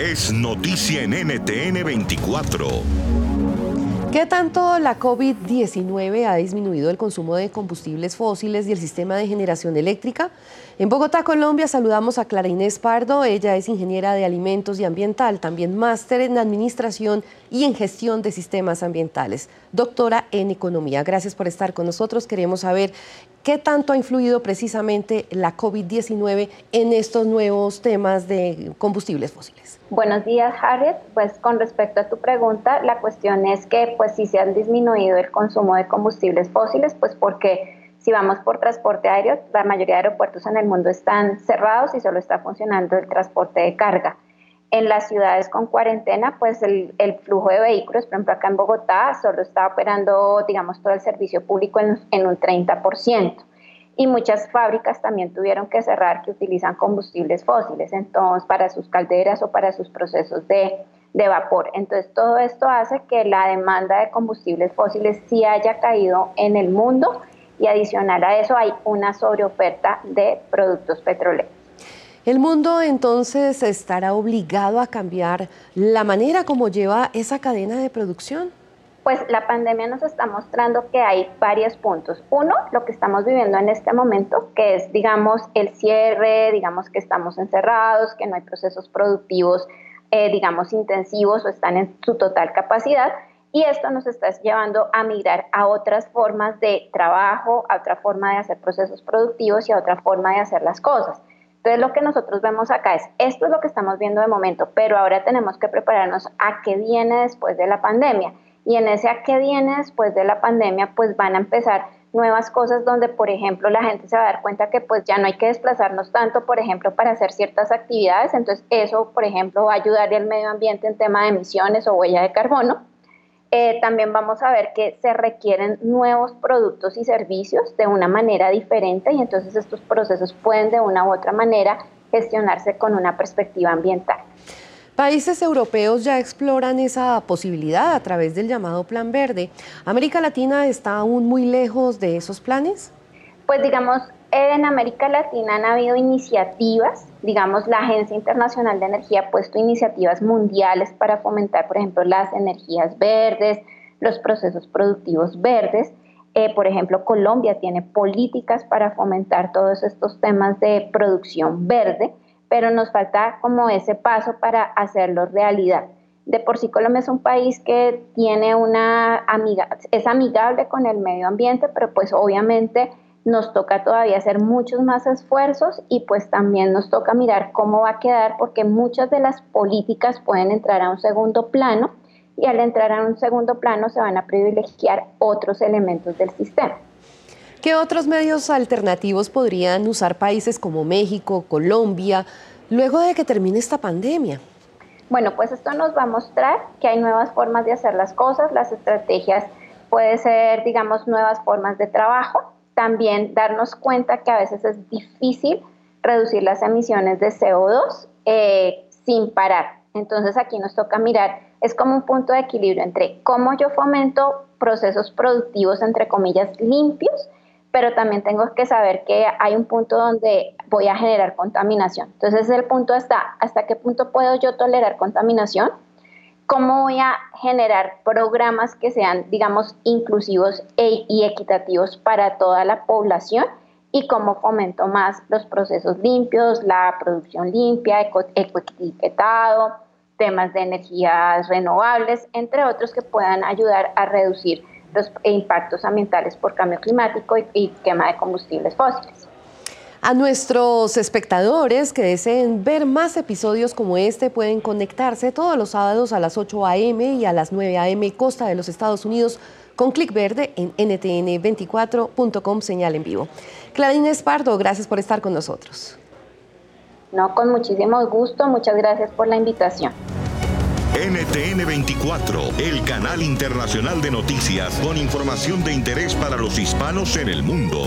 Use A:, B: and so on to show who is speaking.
A: es noticia en NTN 24.
B: ¿Qué tanto la COVID-19 ha disminuido el consumo de combustibles fósiles y el sistema de generación eléctrica? En Bogotá, Colombia, saludamos a Clara Inés Pardo. Ella es ingeniera de alimentos y ambiental, también máster en administración y en gestión de sistemas ambientales, doctora en economía. Gracias por estar con nosotros. Queremos saber qué tanto ha influido precisamente la COVID-19 en estos nuevos temas de combustibles fósiles.
C: Buenos días, Harriet. Pues con respecto a tu pregunta, la cuestión es que pues si se han disminuido el consumo de combustibles fósiles, pues porque si vamos por transporte aéreo, la mayoría de aeropuertos en el mundo están cerrados y solo está funcionando el transporte de carga. En las ciudades con cuarentena, pues el, flujo de vehículos, por ejemplo acá en Bogotá, solo está operando, digamos, todo el servicio público en, un 30% y muchas fábricas también tuvieron que cerrar que utilizan combustibles fósiles, entonces para sus calderas o para sus procesos de, de vapor. Entonces todo esto hace que la demanda de combustibles fósiles sí haya caído en el mundo y adicional a eso hay una sobreoferta de productos petroleros.
B: El mundo entonces estará obligado a cambiar la manera como lleva esa cadena de producción
C: pues la pandemia nos está mostrando que hay varios puntos. Uno, lo que estamos viviendo en este momento, que es, digamos, el cierre, digamos que estamos encerrados, que no hay procesos productivos, eh, digamos, intensivos o están en su total capacidad. Y esto nos está llevando a migrar a otras formas de trabajo, a otra forma de hacer procesos productivos y a otra forma de hacer las cosas. Entonces lo que nosotros vemos acá es, esto es lo que estamos viendo de momento, pero ahora tenemos que prepararnos a qué viene después de la pandemia y en ese a qué viene después de la pandemia, pues van a empezar nuevas cosas donde, por ejemplo, la gente se va a dar cuenta que pues ya no hay que desplazarnos tanto, por ejemplo, para hacer ciertas actividades. Entonces, eso, por ejemplo, va a ayudar al medio ambiente en tema de emisiones o huella de carbono. Eh, también vamos a ver que se requieren nuevos productos y servicios de una manera diferente y entonces estos procesos pueden de una u otra manera gestionarse con una perspectiva ambiental.
B: Países europeos ya exploran esa posibilidad a través del llamado Plan Verde. ¿América Latina está aún muy lejos de esos planes?
C: Pues digamos, en América Latina han habido iniciativas, digamos, la Agencia Internacional de Energía ha puesto iniciativas mundiales para fomentar, por ejemplo, las energías verdes, los procesos productivos verdes. Eh, por ejemplo, Colombia tiene políticas para fomentar todos estos temas de producción verde pero nos falta como ese paso para hacerlo realidad. De por sí Colombia es un país que tiene una es amigable con el medio ambiente, pero pues obviamente nos toca todavía hacer muchos más esfuerzos y pues también nos toca mirar cómo va a quedar porque muchas de las políticas pueden entrar a un segundo plano y al entrar a un segundo plano se van a privilegiar otros elementos del sistema.
B: ¿Qué otros medios alternativos podrían usar países como México, Colombia, luego de que termine esta pandemia?
C: Bueno, pues esto nos va a mostrar que hay nuevas formas de hacer las cosas, las estrategias puede ser, digamos, nuevas formas de trabajo, también darnos cuenta que a veces es difícil reducir las emisiones de CO2 eh, sin parar. Entonces aquí nos toca mirar, es como un punto de equilibrio entre cómo yo fomento procesos productivos, entre comillas, limpios, pero también tengo que saber que hay un punto donde voy a generar contaminación. Entonces, es el punto hasta, hasta qué punto puedo yo tolerar contaminación, cómo voy a generar programas que sean, digamos, inclusivos e, y equitativos para toda la población y cómo fomento más los procesos limpios, la producción limpia, ecoetiquetado, temas de energías renovables, entre otros que puedan ayudar a reducir los impactos ambientales por cambio climático y, quema de combustibles fósiles.
B: A nuestros espectadores que deseen ver más episodios como este pueden conectarse todos los sábados a las 8 a.m. y a las 9 a.m. costa de los Estados Unidos con clic verde en ntn24.com señal en vivo. Claudine Espardo, gracias por estar con nosotros.
C: No, con muchísimo gusto. Muchas gracias por la invitación.
A: NTN 24, el canal internacional de noticias con información de interés para los hispanos en el mundo.